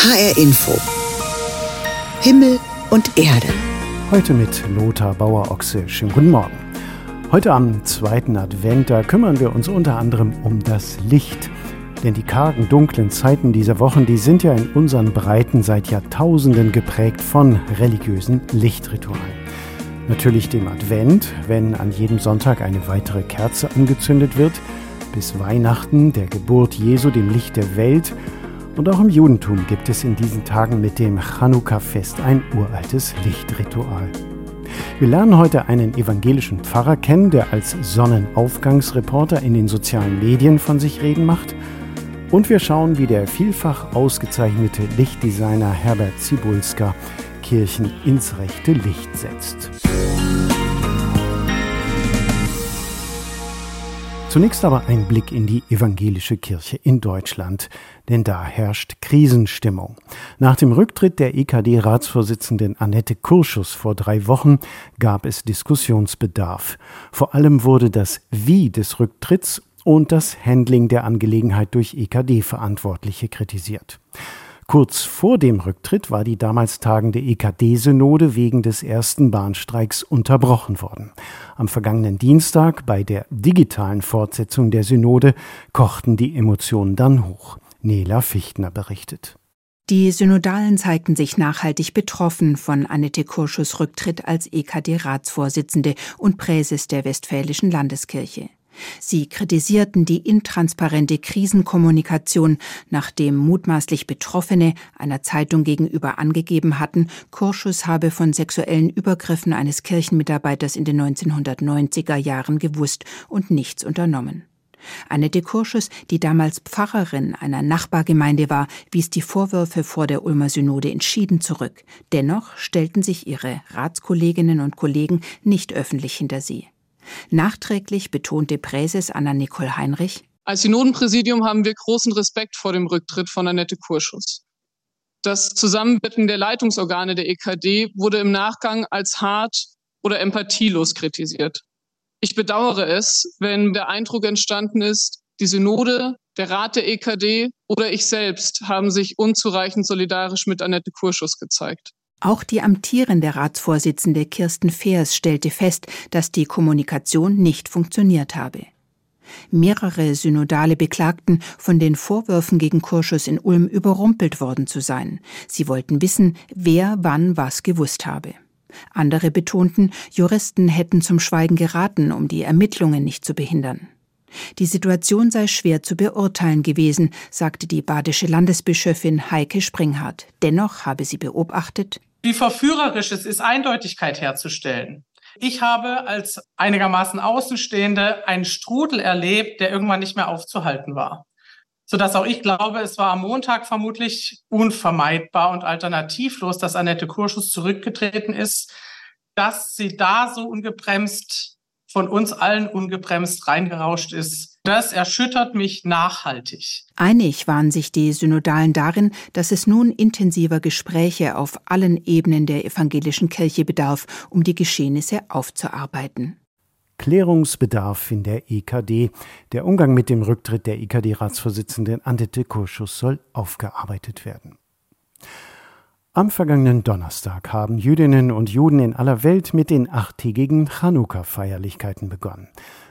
HR Info. Himmel und Erde. Heute mit Lothar Bauer-Ochse. Schönen guten Morgen. Heute am zweiten Advent, da kümmern wir uns unter anderem um das Licht. Denn die kargen, dunklen Zeiten dieser Wochen, die sind ja in unseren Breiten seit Jahrtausenden geprägt von religiösen Lichtritualen. Natürlich dem Advent, wenn an jedem Sonntag eine weitere Kerze angezündet wird, bis Weihnachten, der Geburt Jesu, dem Licht der Welt – und auch im Judentum gibt es in diesen Tagen mit dem Chanukka-Fest ein uraltes Lichtritual. Wir lernen heute einen evangelischen Pfarrer kennen, der als Sonnenaufgangsreporter in den sozialen Medien von sich reden macht. Und wir schauen, wie der vielfach ausgezeichnete Lichtdesigner Herbert Zibulska Kirchen ins rechte Licht setzt. Zunächst aber ein Blick in die evangelische Kirche in Deutschland, denn da herrscht Krisenstimmung. Nach dem Rücktritt der EKD-Ratsvorsitzenden Annette Kurschus vor drei Wochen gab es Diskussionsbedarf. Vor allem wurde das Wie des Rücktritts und das Handling der Angelegenheit durch EKD-Verantwortliche kritisiert. Kurz vor dem Rücktritt war die damals tagende EKD-Synode wegen des ersten Bahnstreiks unterbrochen worden. Am vergangenen Dienstag bei der digitalen Fortsetzung der Synode kochten die Emotionen dann hoch. Nela Fichtner berichtet. Die Synodalen zeigten sich nachhaltig betroffen von Annette Kurschus Rücktritt als EKD-Ratsvorsitzende und Präses der Westfälischen Landeskirche. Sie kritisierten die intransparente Krisenkommunikation, nachdem mutmaßlich Betroffene einer Zeitung gegenüber angegeben hatten, Kurschus habe von sexuellen Übergriffen eines Kirchenmitarbeiters in den 1990er Jahren gewusst und nichts unternommen. Annette Kurschus, die damals Pfarrerin einer Nachbargemeinde war, wies die Vorwürfe vor der Ulmer Synode entschieden zurück. Dennoch stellten sich ihre Ratskolleginnen und Kollegen nicht öffentlich hinter sie. Nachträglich betonte Präses Anna-Nicole Heinrich, als Synodenpräsidium haben wir großen Respekt vor dem Rücktritt von Annette Kurschus. Das Zusammenbetten der Leitungsorgane der EKD wurde im Nachgang als hart oder empathielos kritisiert. Ich bedauere es, wenn der Eindruck entstanden ist, die Synode, der Rat der EKD oder ich selbst haben sich unzureichend solidarisch mit Annette Kurschus gezeigt. Auch die amtierende Ratsvorsitzende Kirsten Feers stellte fest, dass die Kommunikation nicht funktioniert habe. Mehrere Synodale beklagten, von den Vorwürfen gegen Kurschus in Ulm überrumpelt worden zu sein. Sie wollten wissen, wer wann was gewusst habe. Andere betonten, Juristen hätten zum Schweigen geraten, um die Ermittlungen nicht zu behindern. Die Situation sei schwer zu beurteilen gewesen, sagte die badische Landesbischöfin Heike Springhardt. Dennoch habe sie beobachtet, wie verführerisch es ist, Eindeutigkeit herzustellen. Ich habe als einigermaßen Außenstehende einen Strudel erlebt, der irgendwann nicht mehr aufzuhalten war. Sodass auch ich glaube, es war am Montag vermutlich unvermeidbar und alternativlos, dass Annette Kurschus zurückgetreten ist, dass sie da so ungebremst von uns allen ungebremst reingerauscht ist. Das erschüttert mich nachhaltig. Einig waren sich die Synodalen darin, dass es nun intensiver Gespräche auf allen Ebenen der evangelischen Kirche bedarf, um die Geschehnisse aufzuarbeiten. Klärungsbedarf in der EKD. Der Umgang mit dem Rücktritt der EKD-Ratsvorsitzenden Annette Kurschus soll aufgearbeitet werden. Am vergangenen Donnerstag haben Jüdinnen und Juden in aller Welt mit den achttägigen Chanukka-Feierlichkeiten begonnen.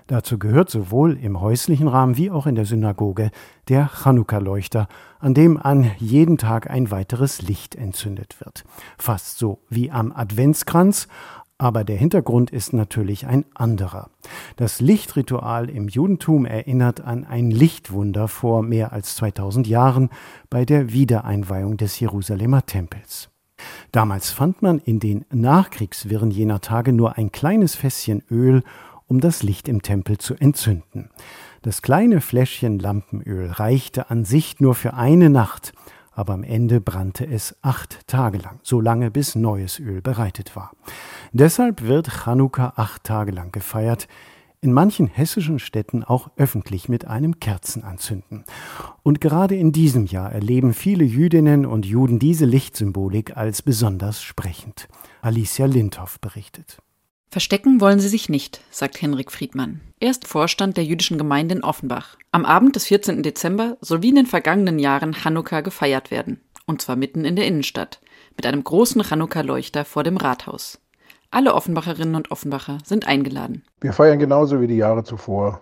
Dazu gehört sowohl im häuslichen Rahmen wie auch in der Synagoge der Chanukka-Leuchter, an dem an jedem Tag ein weiteres Licht entzündet wird. Fast so wie am Adventskranz, aber der Hintergrund ist natürlich ein anderer. Das Lichtritual im Judentum erinnert an ein Lichtwunder vor mehr als 2000 Jahren bei der Wiedereinweihung des Jerusalemer Tempels. Damals fand man in den Nachkriegswirren jener Tage nur ein kleines Fässchen Öl, um das Licht im Tempel zu entzünden. Das kleine Fläschchen Lampenöl reichte an sich nur für eine Nacht, aber am Ende brannte es acht Tage lang, so lange bis neues Öl bereitet war. Deshalb wird Chanukka acht Tage lang gefeiert, in manchen hessischen Städten auch öffentlich mit einem Kerzenanzünden. Und gerade in diesem Jahr erleben viele Jüdinnen und Juden diese Lichtsymbolik als besonders sprechend. Alicia Lindhoff berichtet. Verstecken wollen sie sich nicht, sagt Henrik Friedmann. Er ist Vorstand der jüdischen Gemeinde in Offenbach. Am Abend des 14. Dezember soll wie in den vergangenen Jahren Hanukkah gefeiert werden. Und zwar mitten in der Innenstadt, mit einem großen Chanukka-Leuchter vor dem Rathaus. Alle Offenbacherinnen und Offenbacher sind eingeladen. Wir feiern genauso wie die Jahre zuvor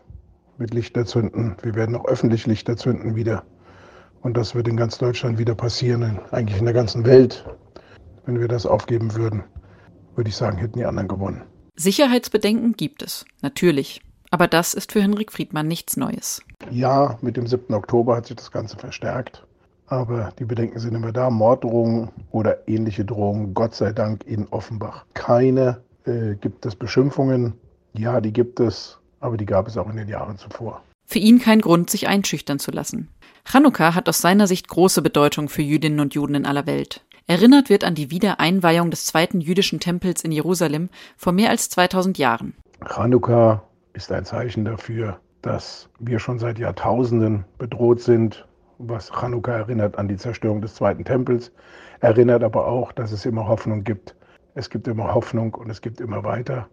mit Lichterzünden. Wir werden auch öffentlich Lichter zünden wieder. Und das wird in ganz Deutschland wieder passieren, eigentlich in der ganzen Welt. Wenn wir das aufgeben würden, würde ich sagen, hätten die anderen gewonnen. Sicherheitsbedenken gibt es, natürlich. Aber das ist für Henrik Friedmann nichts Neues. Ja, mit dem 7. Oktober hat sich das Ganze verstärkt. Aber die Bedenken sind immer da. Morddrohungen oder ähnliche Drohungen, Gott sei Dank in Offenbach. Keine äh, gibt es Beschimpfungen. Ja, die gibt es, aber die gab es auch in den Jahren zuvor. Für ihn kein Grund, sich einschüchtern zu lassen. Chanukka hat aus seiner Sicht große Bedeutung für Jüdinnen und Juden in aller Welt. Erinnert wird an die Wiedereinweihung des zweiten jüdischen Tempels in Jerusalem vor mehr als 2000 Jahren. Chanukka ist ein Zeichen dafür, dass wir schon seit Jahrtausenden bedroht sind. Was Chanukka erinnert an die Zerstörung des zweiten Tempels, erinnert aber auch, dass es immer Hoffnung gibt. Es gibt immer Hoffnung und es gibt immer weiter.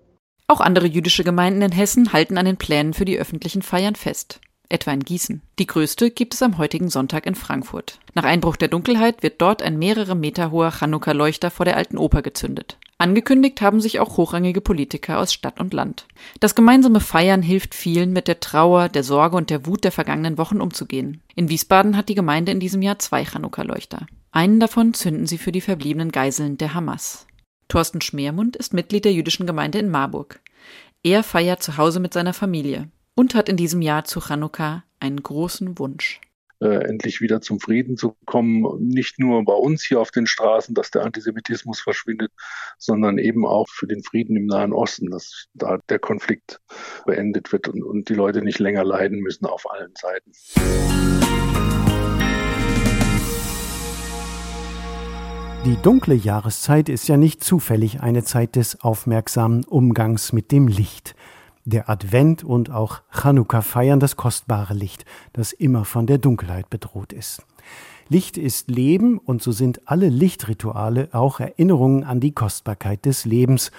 Auch andere jüdische Gemeinden in Hessen halten an den Plänen für die öffentlichen Feiern fest. Etwa in Gießen. Die größte gibt es am heutigen Sonntag in Frankfurt. Nach Einbruch der Dunkelheit wird dort ein mehrere Meter hoher Chanukka-Leuchter vor der alten Oper gezündet. Angekündigt haben sich auch hochrangige Politiker aus Stadt und Land. Das gemeinsame Feiern hilft vielen, mit der Trauer, der Sorge und der Wut der vergangenen Wochen umzugehen. In Wiesbaden hat die Gemeinde in diesem Jahr zwei Chanukka-Leuchter. Einen davon zünden sie für die verbliebenen Geiseln der Hamas. Thorsten Schmermund ist Mitglied der jüdischen Gemeinde in Marburg. Er feiert zu Hause mit seiner Familie und hat in diesem Jahr zu Chanukka einen großen Wunsch äh, endlich wieder zum Frieden zu kommen. Nicht nur bei uns hier auf den Straßen, dass der Antisemitismus verschwindet, sondern eben auch für den Frieden im Nahen Osten, dass da der Konflikt beendet wird und, und die Leute nicht länger leiden müssen auf allen Seiten. Die dunkle Jahreszeit ist ja nicht zufällig eine Zeit des aufmerksamen Umgangs mit dem Licht. Der Advent und auch Chanukka feiern das kostbare Licht, das immer von der Dunkelheit bedroht ist. Licht ist Leben und so sind alle Lichtrituale auch Erinnerungen an die Kostbarkeit des Lebens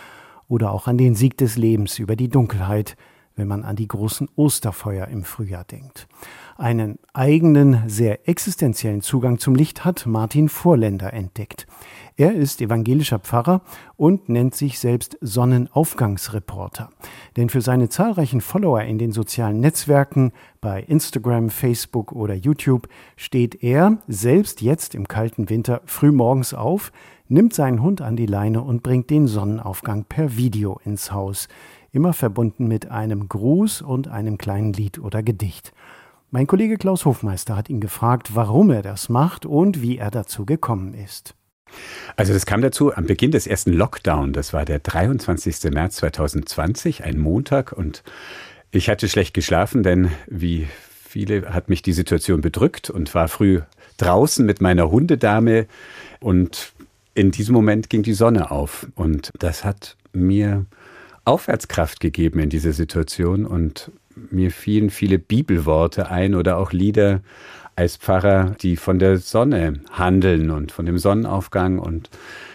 oder auch an den Sieg des Lebens über die Dunkelheit, wenn man an die großen Osterfeuer im Frühjahr denkt. Einen eigenen, sehr existenziellen Zugang zum Licht hat Martin Vorländer entdeckt. Er ist evangelischer Pfarrer und nennt sich selbst Sonnenaufgangsreporter. Denn für seine zahlreichen Follower in den sozialen Netzwerken, bei Instagram, Facebook oder YouTube, steht er selbst jetzt im kalten Winter früh morgens auf, nimmt seinen Hund an die Leine und bringt den Sonnenaufgang per Video ins Haus, immer verbunden mit einem Gruß und einem kleinen Lied oder Gedicht. Mein Kollege Klaus Hofmeister hat ihn gefragt, warum er das macht und wie er dazu gekommen ist. Also das kam dazu am Beginn des ersten Lockdown. Das war der 23. März 2020, ein Montag. Und ich hatte schlecht geschlafen, denn wie viele hat mich die Situation bedrückt und war früh draußen mit meiner Hundedame. Und in diesem Moment ging die Sonne auf. Und das hat mir Aufwärtskraft gegeben in dieser Situation. Und mir fielen viele Bibelworte ein oder auch Lieder als Pfarrer, die von der Sonne handeln und von dem Sonnenaufgang. Und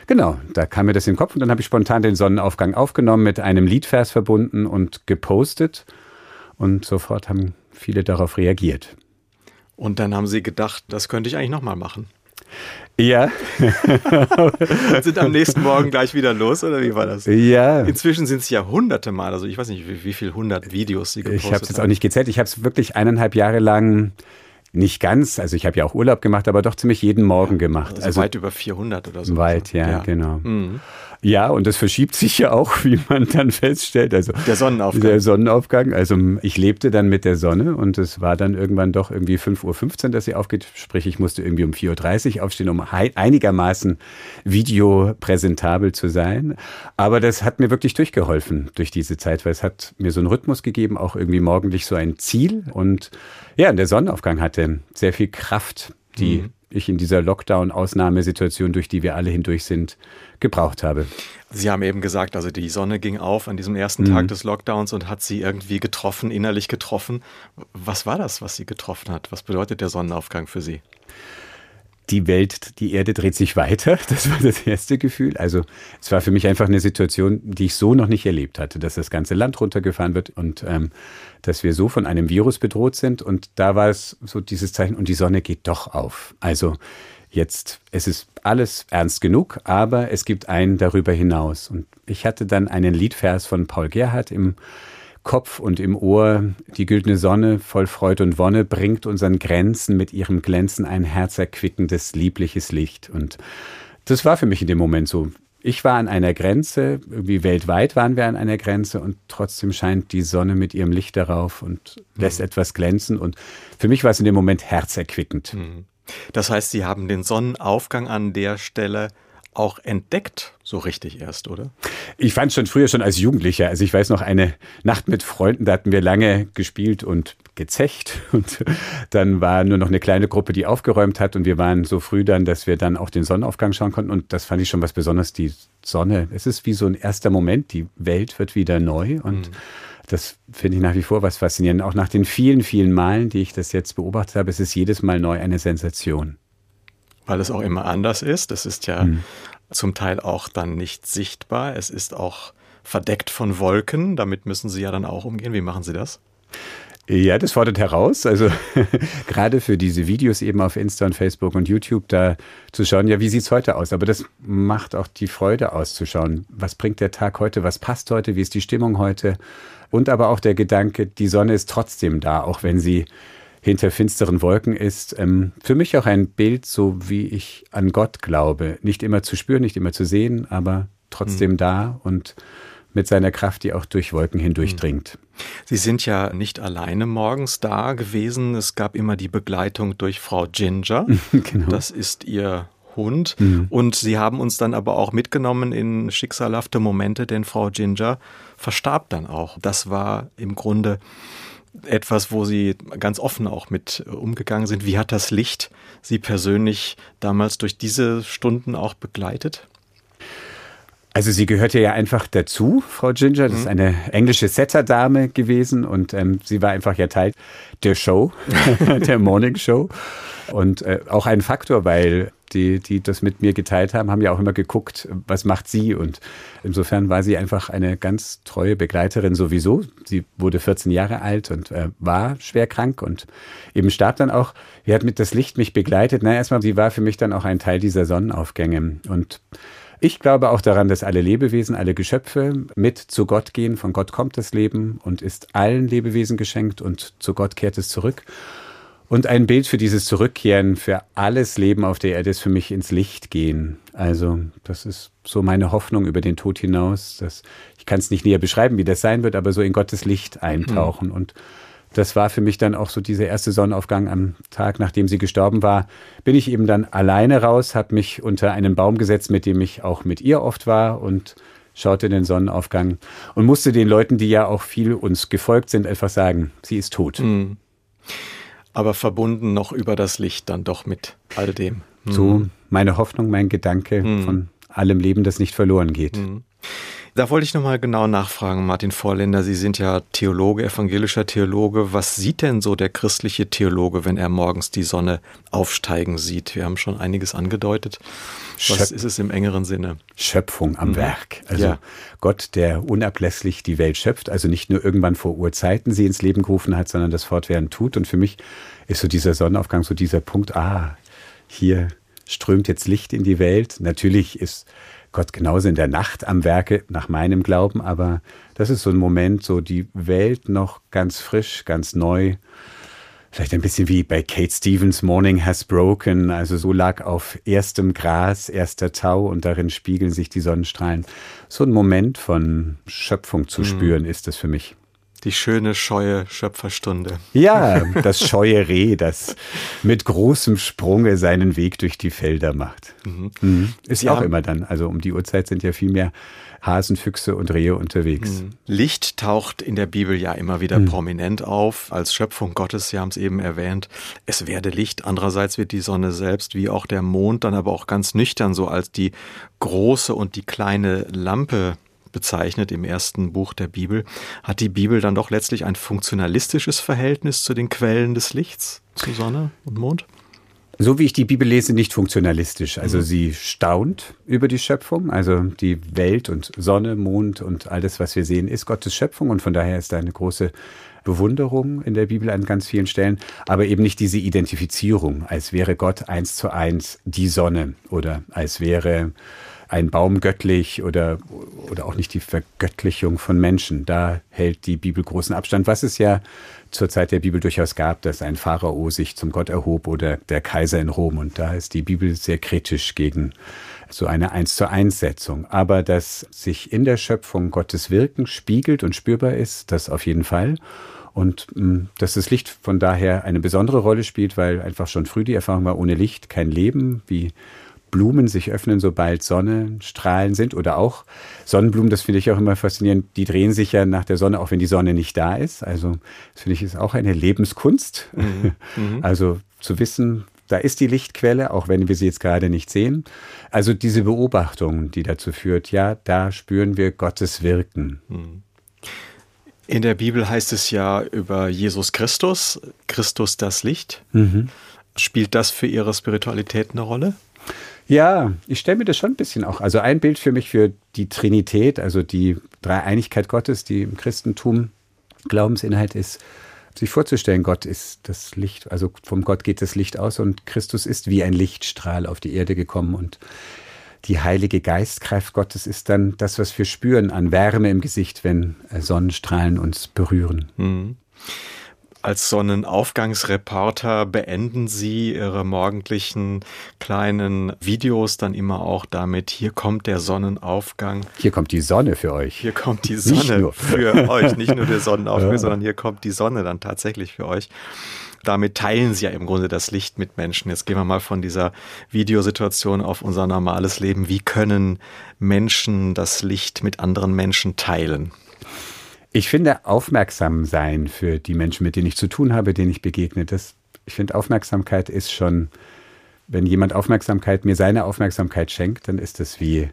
genau, da kam mir das in den Kopf und dann habe ich spontan den Sonnenaufgang aufgenommen, mit einem Liedvers verbunden und gepostet. Und sofort haben viele darauf reagiert. Und dann haben sie gedacht, das könnte ich eigentlich nochmal machen. Ja. und sind am nächsten Morgen gleich wieder los, oder wie war das? Ja. Inzwischen sind es ja hunderte Mal, also ich weiß nicht, wie, wie viele hundert Videos sie gepostet haben. Ich habe es jetzt auch nicht gezählt. Ich habe es wirklich eineinhalb Jahre lang nicht ganz, also ich habe ja auch Urlaub gemacht, aber doch ziemlich jeden Morgen gemacht. Also, also weit über 400 oder so. Weit, ja, ja. genau. Mhm. Ja, und das verschiebt sich ja auch, wie man dann feststellt. Also der Sonnenaufgang. Der Sonnenaufgang. Also ich lebte dann mit der Sonne und es war dann irgendwann doch irgendwie 5.15 Uhr, dass sie aufgeht. Sprich, ich musste irgendwie um 4.30 Uhr aufstehen, um einigermaßen videopräsentabel zu sein. Aber das hat mir wirklich durchgeholfen durch diese Zeit, weil es hat mir so einen Rhythmus gegeben, auch irgendwie morgendlich so ein Ziel. Und ja, der Sonnenaufgang hatte sehr viel Kraft, die mhm ich in dieser Lockdown-Ausnahmesituation, durch die wir alle hindurch sind, gebraucht habe. Sie haben eben gesagt, also die Sonne ging auf an diesem ersten mhm. Tag des Lockdowns und hat Sie irgendwie getroffen, innerlich getroffen. Was war das, was Sie getroffen hat? Was bedeutet der Sonnenaufgang für Sie? Die Welt, die Erde dreht sich weiter. Das war das erste Gefühl. Also es war für mich einfach eine Situation, die ich so noch nicht erlebt hatte, dass das ganze Land runtergefahren wird und ähm, dass wir so von einem Virus bedroht sind. Und da war es so dieses Zeichen, und die Sonne geht doch auf. Also jetzt, es ist alles ernst genug, aber es gibt einen darüber hinaus. Und ich hatte dann einen Liedvers von Paul Gerhardt im Kopf und im Ohr. Die güldene Sonne voll Freud und Wonne bringt unseren Grenzen mit ihrem Glänzen ein herzerquickendes, liebliches Licht. Und das war für mich in dem Moment so. Ich war an einer Grenze, irgendwie weltweit waren wir an einer Grenze und trotzdem scheint die Sonne mit ihrem Licht darauf und lässt mhm. etwas glänzen. Und für mich war es in dem Moment herzerquickend. Mhm. Das heißt, Sie haben den Sonnenaufgang an der Stelle auch entdeckt, so richtig erst, oder? Ich fand schon früher schon als Jugendlicher. Also ich weiß noch eine Nacht mit Freunden, da hatten wir lange gespielt und gezecht und dann war nur noch eine kleine Gruppe, die aufgeräumt hat und wir waren so früh dann, dass wir dann auch den Sonnenaufgang schauen konnten und das fand ich schon was Besonderes, die Sonne. Es ist wie so ein erster Moment, die Welt wird wieder neu und mhm. Das finde ich nach wie vor was faszinierend. Auch nach den vielen, vielen Malen, die ich das jetzt beobachtet habe, es ist jedes Mal neu eine Sensation. Weil es auch immer anders ist. Es ist ja hm. zum Teil auch dann nicht sichtbar. Es ist auch verdeckt von Wolken. Damit müssen Sie ja dann auch umgehen. Wie machen Sie das? Ja, das fordert heraus. Also gerade für diese Videos eben auf Insta und Facebook und YouTube da zu schauen, ja, wie sieht's heute aus? Aber das macht auch die Freude auszuschauen. Was bringt der Tag heute? Was passt heute? Wie ist die Stimmung heute? Und aber auch der Gedanke, die Sonne ist trotzdem da, auch wenn sie hinter finsteren Wolken ist. Ähm, für mich auch ein Bild, so wie ich an Gott glaube. Nicht immer zu spüren, nicht immer zu sehen, aber trotzdem mhm. da und mit seiner Kraft, die auch durch Wolken hindurchdringt. Sie sind ja nicht alleine morgens da gewesen. Es gab immer die Begleitung durch Frau Ginger. genau. Das ist ihr Hund. Mhm. Und sie haben uns dann aber auch mitgenommen in schicksalhafte Momente, denn Frau Ginger verstarb dann auch. Das war im Grunde etwas, wo Sie ganz offen auch mit umgegangen sind. Wie hat das Licht Sie persönlich damals durch diese Stunden auch begleitet? Also sie gehörte ja einfach dazu, Frau Ginger. Das ist mhm. eine englische Setter-Dame gewesen und ähm, sie war einfach ja Teil der Show, der Morning Show. Und äh, auch ein Faktor, weil die, die das mit mir geteilt haben, haben ja auch immer geguckt, was macht sie. Und insofern war sie einfach eine ganz treue Begleiterin sowieso. Sie wurde 14 Jahre alt und äh, war schwer krank und eben starb dann auch. Sie hat mit das Licht mich begleitet. Na, erstmal, sie war für mich dann auch ein Teil dieser Sonnenaufgänge. Und ich glaube auch daran, dass alle Lebewesen, alle Geschöpfe mit zu Gott gehen. Von Gott kommt das Leben und ist allen Lebewesen geschenkt und zu Gott kehrt es zurück. Und ein Bild für dieses Zurückkehren, für alles Leben auf der Erde ist für mich ins Licht gehen. Also das ist so meine Hoffnung über den Tod hinaus. Dass, ich kann es nicht näher beschreiben, wie das sein wird, aber so in Gottes Licht eintauchen. Mhm. Und das war für mich dann auch so dieser erste Sonnenaufgang am Tag, nachdem sie gestorben war, bin ich eben dann alleine raus, habe mich unter einen Baum gesetzt, mit dem ich auch mit ihr oft war und schaute den Sonnenaufgang und musste den Leuten, die ja auch viel uns gefolgt sind, einfach sagen, sie ist tot. Mhm. Aber verbunden noch über das Licht dann doch mit all dem. Mhm. So meine Hoffnung, mein Gedanke mhm. von allem Leben, das nicht verloren geht. Mhm. Da wollte ich nochmal genau nachfragen, Martin Vorländer. Sie sind ja Theologe, evangelischer Theologe. Was sieht denn so der christliche Theologe, wenn er morgens die Sonne aufsteigen sieht? Wir haben schon einiges angedeutet. Was Schöp ist es im engeren Sinne? Schöpfung am mhm. Werk. Also ja. Gott, der unablässlich die Welt schöpft, also nicht nur irgendwann vor Urzeiten sie ins Leben gerufen hat, sondern das fortwährend tut. Und für mich ist so dieser Sonnenaufgang so dieser Punkt, ah, hier strömt jetzt Licht in die Welt. Natürlich ist Gott genauso in der Nacht am Werke, nach meinem Glauben, aber das ist so ein Moment, so die Welt noch ganz frisch, ganz neu. Vielleicht ein bisschen wie bei Kate Stevens Morning Has Broken, also so lag auf erstem Gras, erster Tau und darin spiegeln sich die Sonnenstrahlen. So ein Moment von Schöpfung zu mhm. spüren ist das für mich. Die schöne, scheue Schöpferstunde. Ja, das scheue Reh, das mit großem Sprunge seinen Weg durch die Felder macht. Mhm. Mhm. Ist ja auch immer dann. Also um die Uhrzeit sind ja viel mehr Hasen, Füchse und Rehe unterwegs. Mhm. Licht taucht in der Bibel ja immer wieder mhm. prominent auf. Als Schöpfung Gottes, Sie haben es eben erwähnt. Es werde Licht. Andererseits wird die Sonne selbst, wie auch der Mond, dann aber auch ganz nüchtern so als die große und die kleine Lampe bezeichnet im ersten Buch der Bibel, hat die Bibel dann doch letztlich ein funktionalistisches Verhältnis zu den Quellen des Lichts, zu Sonne und Mond? So wie ich die Bibel lese, nicht funktionalistisch. Also mhm. sie staunt über die Schöpfung. Also die Welt und Sonne, Mond und alles, was wir sehen, ist Gottes Schöpfung und von daher ist da eine große Bewunderung in der Bibel an ganz vielen Stellen, aber eben nicht diese Identifizierung, als wäre Gott eins zu eins die Sonne oder als wäre ein Baum göttlich oder, oder auch nicht die Vergöttlichung von Menschen. Da hält die Bibel großen Abstand, was es ja zur Zeit der Bibel durchaus gab, dass ein Pharao sich zum Gott erhob oder der Kaiser in Rom. Und da ist die Bibel sehr kritisch gegen so eine Eins zu eins Setzung. Aber dass sich in der Schöpfung Gottes Wirken spiegelt und spürbar ist, das auf jeden Fall. Und mh, mm, dass das Licht von daher eine besondere Rolle spielt, weil einfach schon früh die Erfahrung war, ohne Licht kein Leben, wie Blumen sich öffnen, sobald Sonnenstrahlen sind oder auch Sonnenblumen, das finde ich auch immer faszinierend, die drehen sich ja nach der Sonne, auch wenn die Sonne nicht da ist. Also das finde ich ist auch eine Lebenskunst. Mhm. Mhm. Also zu wissen, da ist die Lichtquelle, auch wenn wir sie jetzt gerade nicht sehen. Also diese Beobachtung, die dazu führt, ja, da spüren wir Gottes Wirken. Mhm. In der Bibel heißt es ja über Jesus Christus, Christus das Licht. Mhm. Spielt das für Ihre Spiritualität eine Rolle? Ja, ich stelle mir das schon ein bisschen auch. Also ein Bild für mich für die Trinität, also die Dreieinigkeit Gottes, die im Christentum Glaubensinhalt ist, sich vorzustellen, Gott ist das Licht, also vom Gott geht das Licht aus und Christus ist wie ein Lichtstrahl auf die Erde gekommen und die heilige Geistkraft Gottes ist dann das, was wir spüren an Wärme im Gesicht, wenn Sonnenstrahlen uns berühren. Mhm. Als Sonnenaufgangsreporter beenden Sie Ihre morgendlichen kleinen Videos dann immer auch damit, hier kommt der Sonnenaufgang. Hier kommt die Sonne für euch. Hier kommt die Sonne für euch. Nicht nur der Sonnenaufgang, ja. sondern hier kommt die Sonne dann tatsächlich für euch. Damit teilen Sie ja im Grunde das Licht mit Menschen. Jetzt gehen wir mal von dieser Videosituation auf unser normales Leben. Wie können Menschen das Licht mit anderen Menschen teilen? Ich finde aufmerksam sein für die Menschen, mit denen ich zu tun habe, denen ich begegne, das, ich finde Aufmerksamkeit ist schon, wenn jemand Aufmerksamkeit, mir seine Aufmerksamkeit schenkt, dann ist das wie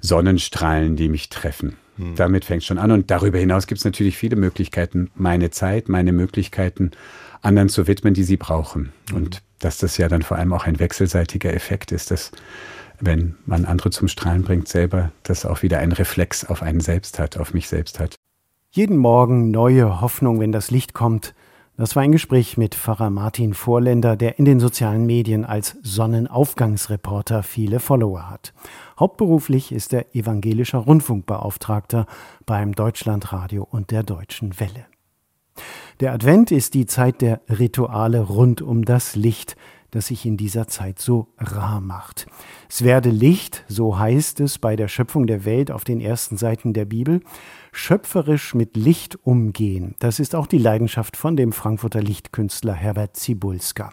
Sonnenstrahlen, die mich treffen. Hm. Damit fängt es schon an. Und darüber hinaus gibt es natürlich viele Möglichkeiten, meine Zeit, meine Möglichkeiten anderen zu widmen, die sie brauchen. Hm. Und dass das ja dann vor allem auch ein wechselseitiger Effekt ist, dass wenn man andere zum Strahlen bringt, selber das auch wieder einen Reflex auf einen selbst hat, auf mich selbst hat. Jeden Morgen neue Hoffnung, wenn das Licht kommt. Das war ein Gespräch mit Pfarrer Martin Vorländer, der in den sozialen Medien als Sonnenaufgangsreporter viele Follower hat. Hauptberuflich ist er evangelischer Rundfunkbeauftragter beim Deutschlandradio und der Deutschen Welle. Der Advent ist die Zeit der Rituale rund um das Licht, das sich in dieser Zeit so rar macht. Es werde Licht, so heißt es bei der Schöpfung der Welt auf den ersten Seiten der Bibel, schöpferisch mit Licht umgehen. Das ist auch die Leidenschaft von dem Frankfurter Lichtkünstler Herbert Zibulska.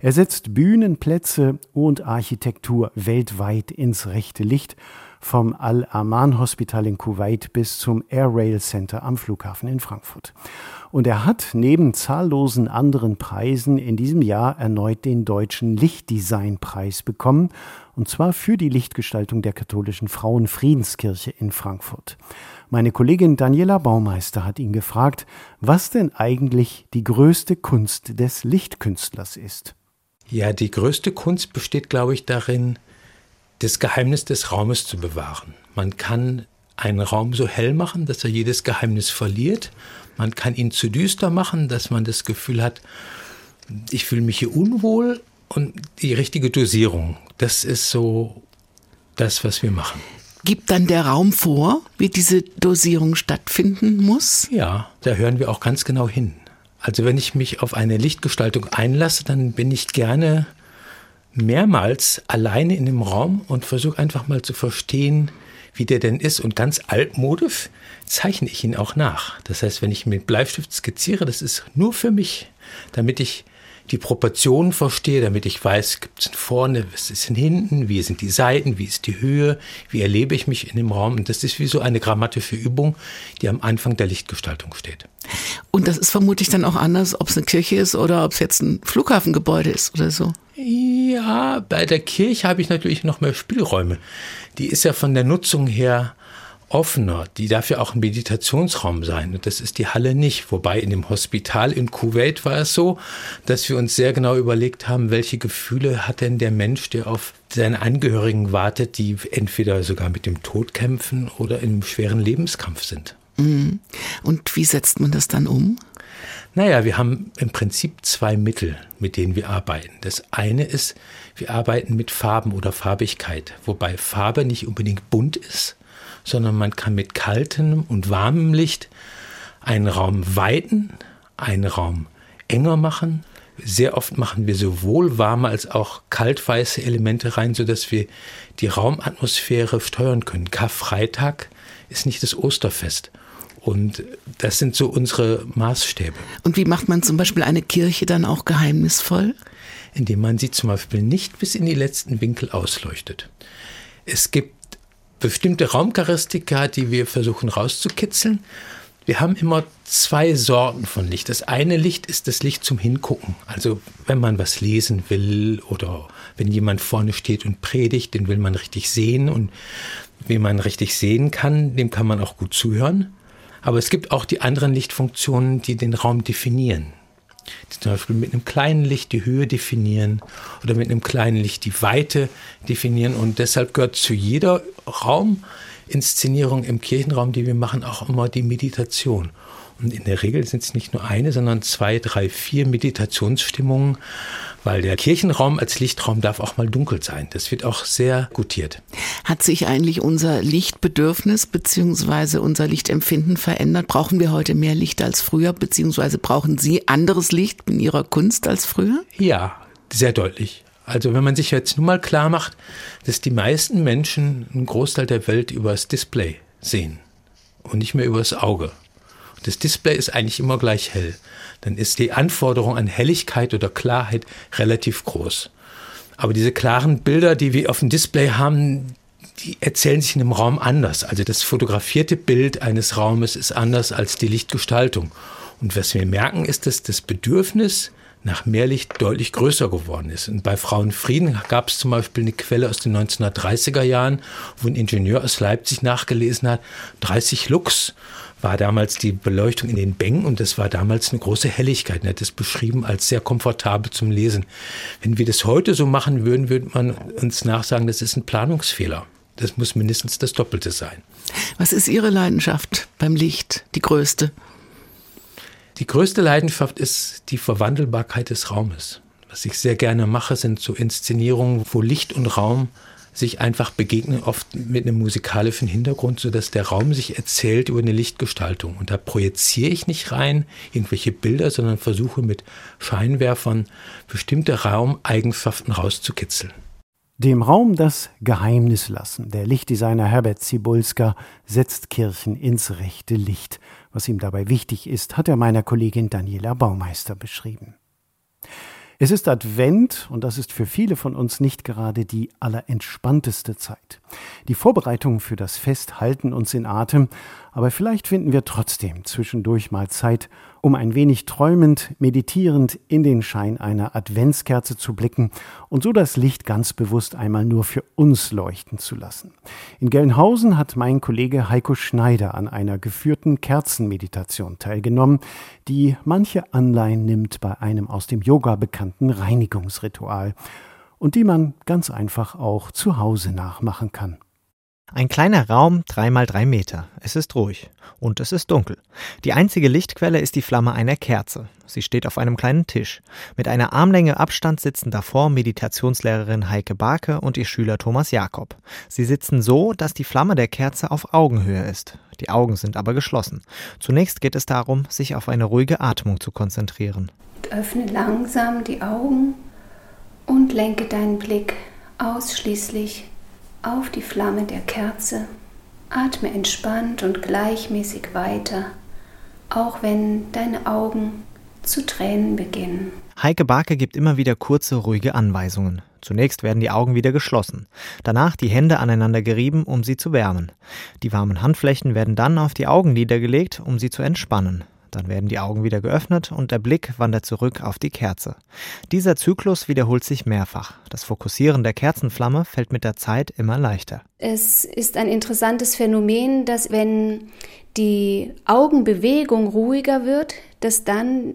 Er setzt Bühnenplätze und Architektur weltweit ins rechte Licht vom Al-Aman Hospital in Kuwait bis zum Air Rail Center am Flughafen in Frankfurt. Und er hat neben zahllosen anderen Preisen in diesem Jahr erneut den Deutschen Lichtdesignpreis bekommen, und zwar für die Lichtgestaltung der katholischen Frauenfriedenskirche in Frankfurt. Meine Kollegin Daniela Baumeister hat ihn gefragt, was denn eigentlich die größte Kunst des Lichtkünstlers ist. Ja, die größte Kunst besteht, glaube ich, darin, das Geheimnis des Raumes zu bewahren. Man kann einen Raum so hell machen, dass er jedes Geheimnis verliert. Man kann ihn zu düster machen, dass man das Gefühl hat, ich fühle mich hier unwohl und die richtige Dosierung. Das ist so das, was wir machen. Gibt dann der Raum vor, wie diese Dosierung stattfinden muss? Ja, da hören wir auch ganz genau hin. Also wenn ich mich auf eine Lichtgestaltung einlasse, dann bin ich gerne mehrmals alleine in dem Raum und versuche einfach mal zu verstehen, wie der denn ist. Und ganz altmodisch zeichne ich ihn auch nach. Das heißt, wenn ich mit Bleistift skizziere, das ist nur für mich, damit ich die Proportionen verstehe, damit ich weiß, gibt es vorne, was ist denn hinten, wie sind die Seiten, wie ist die Höhe, wie erlebe ich mich in dem Raum. Und das ist wie so eine grammatische Übung, die am Anfang der Lichtgestaltung steht. Und das ist vermutlich dann auch anders, ob es eine Kirche ist oder ob es jetzt ein Flughafengebäude ist oder so. Ja, bei der Kirche habe ich natürlich noch mehr Spielräume. Die ist ja von der Nutzung her offener. Die darf ja auch ein Meditationsraum sein. Und das ist die Halle nicht. Wobei in dem Hospital in Kuwait war es so, dass wir uns sehr genau überlegt haben, welche Gefühle hat denn der Mensch, der auf seine Angehörigen wartet, die entweder sogar mit dem Tod kämpfen oder in einem schweren Lebenskampf sind. Mhm. Und wie setzt man das dann um? Naja, wir haben im Prinzip zwei Mittel, mit denen wir arbeiten. Das eine ist, wir arbeiten mit Farben oder Farbigkeit, wobei Farbe nicht unbedingt bunt ist, sondern man kann mit kaltem und warmem Licht einen Raum weiten, einen Raum enger machen. Sehr oft machen wir sowohl warme als auch kaltweiße Elemente rein, sodass wir die Raumatmosphäre steuern können. Karfreitag ist nicht das Osterfest. Und das sind so unsere Maßstäbe. Und wie macht man zum Beispiel eine Kirche dann auch geheimnisvoll? Indem man sie zum Beispiel nicht bis in die letzten Winkel ausleuchtet. Es gibt bestimmte Raumcharakteristika, die wir versuchen rauszukitzeln. Wir haben immer zwei Sorten von Licht. Das eine Licht ist das Licht zum Hingucken. Also wenn man was lesen will oder wenn jemand vorne steht und predigt, den will man richtig sehen. Und wie man richtig sehen kann, dem kann man auch gut zuhören. Aber es gibt auch die anderen Lichtfunktionen, die den Raum definieren. Die zum Beispiel mit einem kleinen Licht die Höhe definieren oder mit einem kleinen Licht die Weite definieren. Und deshalb gehört zu jeder Rauminszenierung im Kirchenraum, die wir machen, auch immer die Meditation. Und in der Regel sind es nicht nur eine, sondern zwei, drei, vier Meditationsstimmungen, weil der Kirchenraum als Lichtraum darf auch mal dunkel sein. Das wird auch sehr gutiert. Hat sich eigentlich unser Lichtbedürfnis bzw. unser Lichtempfinden verändert? Brauchen wir heute mehr Licht als früher, beziehungsweise brauchen Sie anderes Licht in Ihrer Kunst als früher? Ja, sehr deutlich. Also wenn man sich jetzt nun mal klar macht, dass die meisten Menschen einen Großteil der Welt übers Display sehen und nicht mehr übers Auge. Das Display ist eigentlich immer gleich hell dann ist die Anforderung an Helligkeit oder Klarheit relativ groß. Aber diese klaren Bilder, die wir auf dem Display haben, die erzählen sich in einem Raum anders. Also das fotografierte Bild eines Raumes ist anders als die Lichtgestaltung. Und was wir merken, ist, dass das Bedürfnis nach mehr Licht deutlich größer geworden ist. Und bei Frauenfrieden gab es zum Beispiel eine Quelle aus den 1930er Jahren, wo ein Ingenieur aus Leipzig nachgelesen hat, 30 Lux war damals die Beleuchtung in den Bänken und das war damals eine große Helligkeit. Er hat das beschrieben als sehr komfortabel zum Lesen. Wenn wir das heute so machen würden, würde man uns nachsagen, das ist ein Planungsfehler. Das muss mindestens das Doppelte sein. Was ist Ihre Leidenschaft beim Licht, die größte? Die größte Leidenschaft ist die Verwandelbarkeit des Raumes. Was ich sehr gerne mache, sind so Inszenierungen, wo Licht und Raum sich einfach begegnen, oft mit einem musikalischen Hintergrund, sodass der Raum sich erzählt über eine Lichtgestaltung. Und da projiziere ich nicht rein irgendwelche Bilder, sondern versuche mit Scheinwerfern bestimmte Raumeigenschaften rauszukitzeln. Dem Raum das Geheimnis lassen. Der Lichtdesigner Herbert Zibulska setzt Kirchen ins rechte Licht. Was ihm dabei wichtig ist, hat er meiner Kollegin Daniela Baumeister beschrieben. Es ist Advent und das ist für viele von uns nicht gerade die allerentspannteste Zeit. Die Vorbereitungen für das Fest halten uns in Atem, aber vielleicht finden wir trotzdem zwischendurch mal Zeit, um ein wenig träumend, meditierend in den Schein einer Adventskerze zu blicken und so das Licht ganz bewusst einmal nur für uns leuchten zu lassen. In Gelnhausen hat mein Kollege Heiko Schneider an einer geführten Kerzenmeditation teilgenommen, die manche Anleihen nimmt bei einem aus dem Yoga bekannten Reinigungsritual und die man ganz einfach auch zu Hause nachmachen kann. Ein kleiner Raum, drei mal drei Meter. Es ist ruhig. Und es ist dunkel. Die einzige Lichtquelle ist die Flamme einer Kerze. Sie steht auf einem kleinen Tisch. Mit einer Armlänge Abstand sitzen davor Meditationslehrerin Heike Barke und ihr Schüler Thomas Jakob. Sie sitzen so, dass die Flamme der Kerze auf Augenhöhe ist. Die Augen sind aber geschlossen. Zunächst geht es darum, sich auf eine ruhige Atmung zu konzentrieren. Öffne langsam die Augen und lenke deinen Blick ausschließlich auf die Flamme der Kerze. Atme entspannt und gleichmäßig weiter, auch wenn deine Augen zu Tränen beginnen. Heike Barke gibt immer wieder kurze, ruhige Anweisungen. Zunächst werden die Augen wieder geschlossen, danach die Hände aneinander gerieben, um sie zu wärmen. Die warmen Handflächen werden dann auf die Augenlider gelegt, um sie zu entspannen. Dann werden die Augen wieder geöffnet und der Blick wandert zurück auf die Kerze. Dieser Zyklus wiederholt sich mehrfach. Das Fokussieren der Kerzenflamme fällt mit der Zeit immer leichter. Es ist ein interessantes Phänomen, dass wenn die Augenbewegung ruhiger wird, dass dann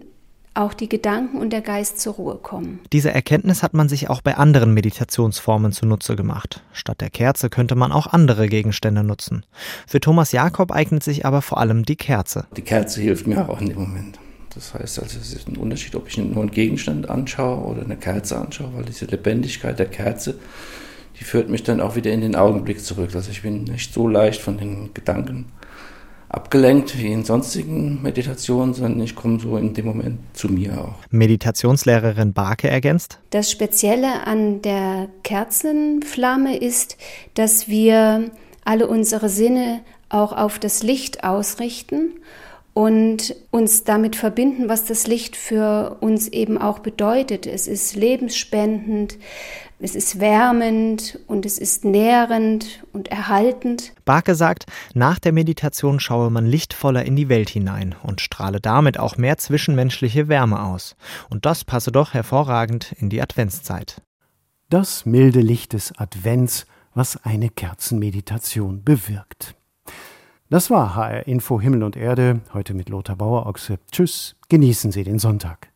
auch die Gedanken und der Geist zur Ruhe kommen. Diese Erkenntnis hat man sich auch bei anderen Meditationsformen zunutze gemacht. Statt der Kerze könnte man auch andere Gegenstände nutzen. Für Thomas Jakob eignet sich aber vor allem die Kerze. Die Kerze hilft mir auch in dem Moment. Das heißt also, es ist ein Unterschied, ob ich nur einen Gegenstand anschaue oder eine Kerze anschaue, weil diese Lebendigkeit der Kerze, die führt mich dann auch wieder in den Augenblick zurück. Also ich bin nicht so leicht von den Gedanken abgelenkt wie in sonstigen Meditationen, sondern ich komme so in dem Moment zu mir auch. Meditationslehrerin Barke ergänzt. Das Spezielle an der Kerzenflamme ist, dass wir alle unsere Sinne auch auf das Licht ausrichten und uns damit verbinden, was das Licht für uns eben auch bedeutet. Es ist lebensspendend, es ist wärmend und es ist nährend und erhaltend. Barke sagt, nach der Meditation schaue man lichtvoller in die Welt hinein und strahle damit auch mehr zwischenmenschliche Wärme aus. Und das passe doch hervorragend in die Adventszeit. Das milde Licht des Advents, was eine Kerzenmeditation bewirkt. Das war HR Info Himmel und Erde, heute mit Lothar Bauer-Ochse. Tschüss, genießen Sie den Sonntag.